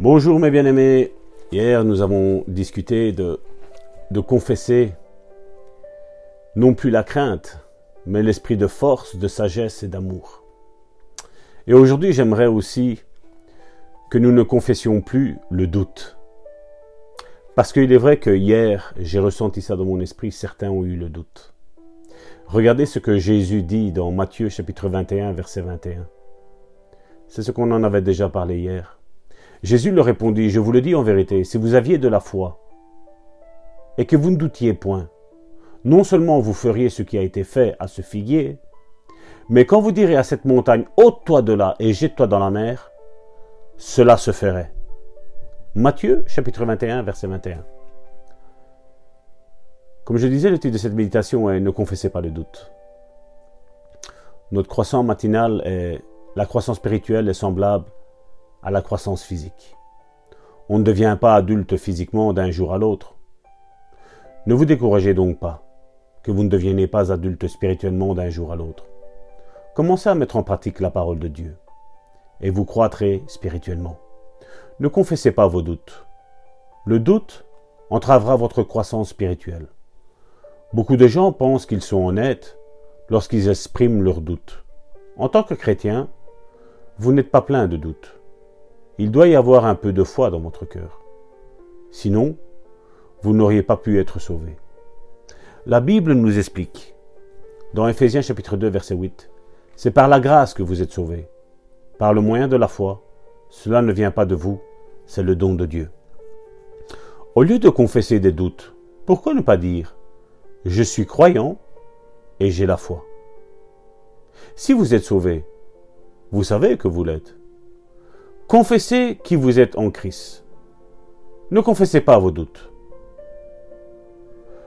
Bonjour mes bien-aimés. Hier, nous avons discuté de, confesser non plus la crainte, mais l'esprit de force, de sagesse et d'amour. Et aujourd'hui, j'aimerais aussi que nous ne confessions plus le doute. Parce qu'il est vrai que hier, j'ai ressenti ça dans mon esprit, certains ont eu le doute. Regardez ce que Jésus dit dans Matthieu chapitre 21, verset 21. C'est ce qu'on en avait déjà parlé hier. Jésus leur répondit, Je vous le dis en vérité, si vous aviez de la foi, et que vous ne doutiez point, non seulement vous feriez ce qui a été fait à ce figuier, mais quand vous direz à cette montagne, ôte-toi de là et jette-toi dans la mer, cela se ferait. Matthieu chapitre 21, verset 21. Comme je disais, le titre de cette méditation est Ne confessez pas le doute. Notre croissance matinale est la croissance spirituelle est semblable à la croissance physique. On ne devient pas adulte physiquement d'un jour à l'autre. Ne vous découragez donc pas que vous ne deviennez pas adulte spirituellement d'un jour à l'autre. Commencez à mettre en pratique la parole de Dieu et vous croîtrez spirituellement. Ne confessez pas vos doutes. Le doute entravera votre croissance spirituelle. Beaucoup de gens pensent qu'ils sont honnêtes lorsqu'ils expriment leurs doutes. En tant que chrétien, vous n'êtes pas plein de doutes il doit y avoir un peu de foi dans votre cœur. Sinon, vous n'auriez pas pu être sauvé. La Bible nous explique, dans Ephésiens chapitre 2 verset 8, c'est par la grâce que vous êtes sauvés, par le moyen de la foi. Cela ne vient pas de vous, c'est le don de Dieu. Au lieu de confesser des doutes, pourquoi ne pas dire ⁇ Je suis croyant et j'ai la foi ⁇ Si vous êtes sauvé, vous savez que vous l'êtes. Confessez qui vous êtes en Christ. Ne confessez pas vos doutes.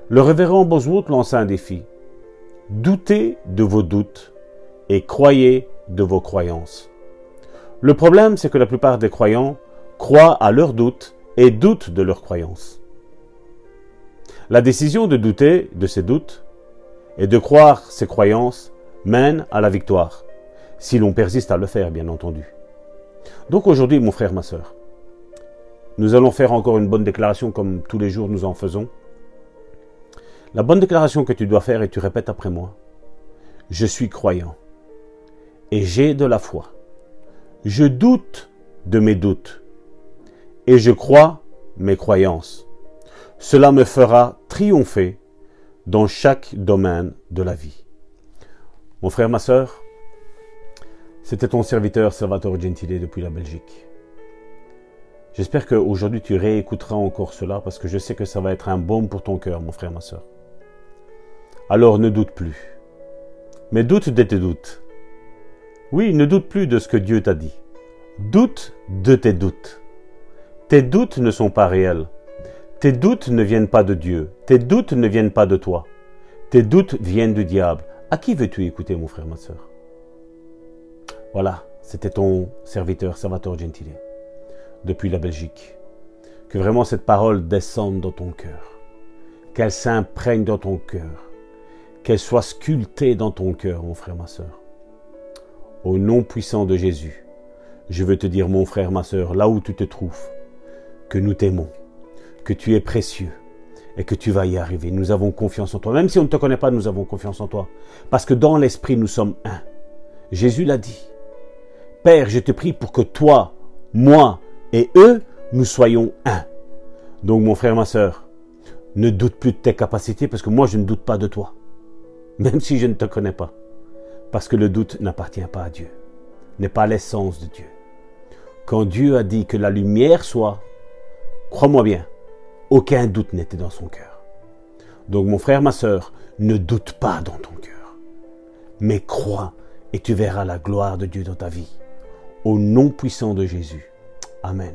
Le révérend Bosworth lance un défi. Doutez de vos doutes et croyez de vos croyances. Le problème, c'est que la plupart des croyants croient à leurs doutes et doutent de leurs croyances. La décision de douter de ces doutes et de croire ces croyances mène à la victoire, si l'on persiste à le faire, bien entendu. Donc aujourd'hui, mon frère, ma soeur, nous allons faire encore une bonne déclaration comme tous les jours nous en faisons. La bonne déclaration que tu dois faire et tu répètes après moi. Je suis croyant et j'ai de la foi. Je doute de mes doutes et je crois mes croyances. Cela me fera triompher dans chaque domaine de la vie. Mon frère, ma soeur, c'était ton serviteur Salvatore Gentile depuis la Belgique. J'espère qu'aujourd'hui tu réécouteras encore cela parce que je sais que ça va être un baume pour ton cœur, mon frère, ma soeur. Alors ne doute plus. Mais doute de tes doutes. Oui, ne doute plus de ce que Dieu t'a dit. Doute de tes doutes. Tes doutes ne sont pas réels. Tes doutes ne viennent pas de Dieu. Tes doutes ne viennent pas de toi. Tes doutes viennent du diable. À qui veux-tu écouter, mon frère, ma soeur voilà, c'était ton serviteur Salvatore Gentile, depuis la Belgique. Que vraiment cette parole descende dans ton cœur, qu'elle s'imprègne dans ton cœur, qu'elle soit sculptée dans ton cœur, mon frère, ma soeur. Au nom puissant de Jésus, je veux te dire, mon frère, ma soeur, là où tu te trouves, que nous t'aimons, que tu es précieux et que tu vas y arriver. Nous avons confiance en toi. Même si on ne te connaît pas, nous avons confiance en toi. Parce que dans l'esprit, nous sommes un. Jésus l'a dit. Père, je te prie pour que toi, moi et eux, nous soyons un. Donc mon frère, ma soeur, ne doute plus de tes capacités parce que moi, je ne doute pas de toi. Même si je ne te connais pas. Parce que le doute n'appartient pas à Dieu. N'est pas l'essence de Dieu. Quand Dieu a dit que la lumière soit, crois-moi bien, aucun doute n'était dans son cœur. Donc mon frère, ma soeur, ne doute pas dans ton cœur. Mais crois et tu verras la gloire de Dieu dans ta vie au nom puissant de Jésus. Amen.